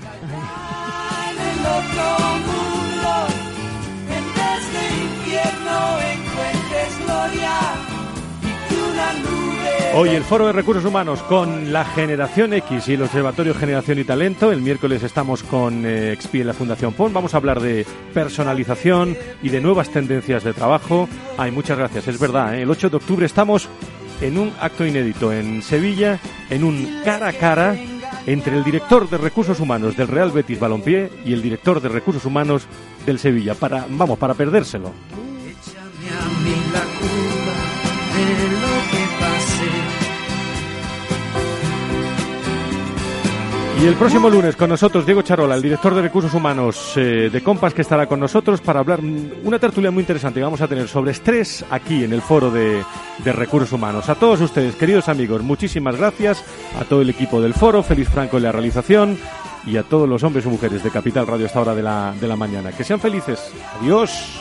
Hoy el Foro de Recursos Humanos con la Generación X y el Observatorio Generación y Talento. El miércoles estamos con eh, Expi en la Fundación PON. Vamos a hablar de personalización y de nuevas tendencias de trabajo. Ay, muchas gracias, es verdad. ¿eh? El 8 de octubre estamos en un acto inédito en Sevilla, en un cara a cara entre el director de Recursos Humanos del Real Betis Balompié y el director de Recursos Humanos del Sevilla. Para, vamos, para perdérselo. Y el próximo lunes con nosotros Diego Charola, el director de recursos humanos eh, de Compas, que estará con nosotros para hablar una tertulia muy interesante que vamos a tener sobre estrés aquí en el foro de, recursos humanos. A todos ustedes, queridos amigos, muchísimas gracias a todo el equipo del foro, Feliz Franco en la realización y a todos los hombres y mujeres de Capital Radio esta hora de la, de la mañana. Que sean felices. Adiós.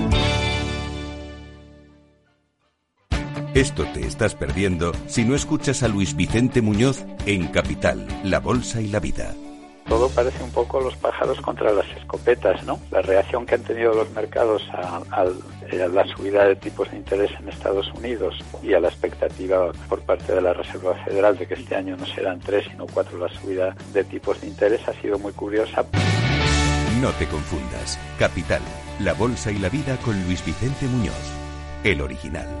Esto te estás perdiendo si no escuchas a Luis Vicente Muñoz en Capital, La Bolsa y la Vida. todo parece un poco los pájaros contra las escopetas, ¿no? La reacción que han tenido los mercados a, a la subida de tipos de interés en Estados Unidos y a la expectativa por parte de la Reserva Federal de que este año no serán tres sino cuatro la subida de tipos de interés ha sido muy curiosa. No te confundas. Capital, la bolsa y la vida con Luis Vicente Muñoz, el original.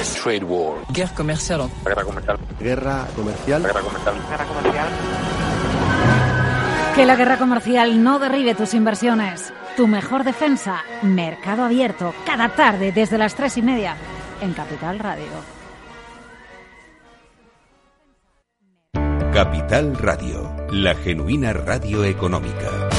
Es Trade War. Guerra comercial. Guerra comercial. Guerra comercial. Guerra comercial. Guerra comercial. Que la guerra comercial no derribe tus inversiones. Tu mejor defensa, Mercado Abierto, cada tarde desde las tres y media en Capital Radio. Capital Radio, la genuina radio económica.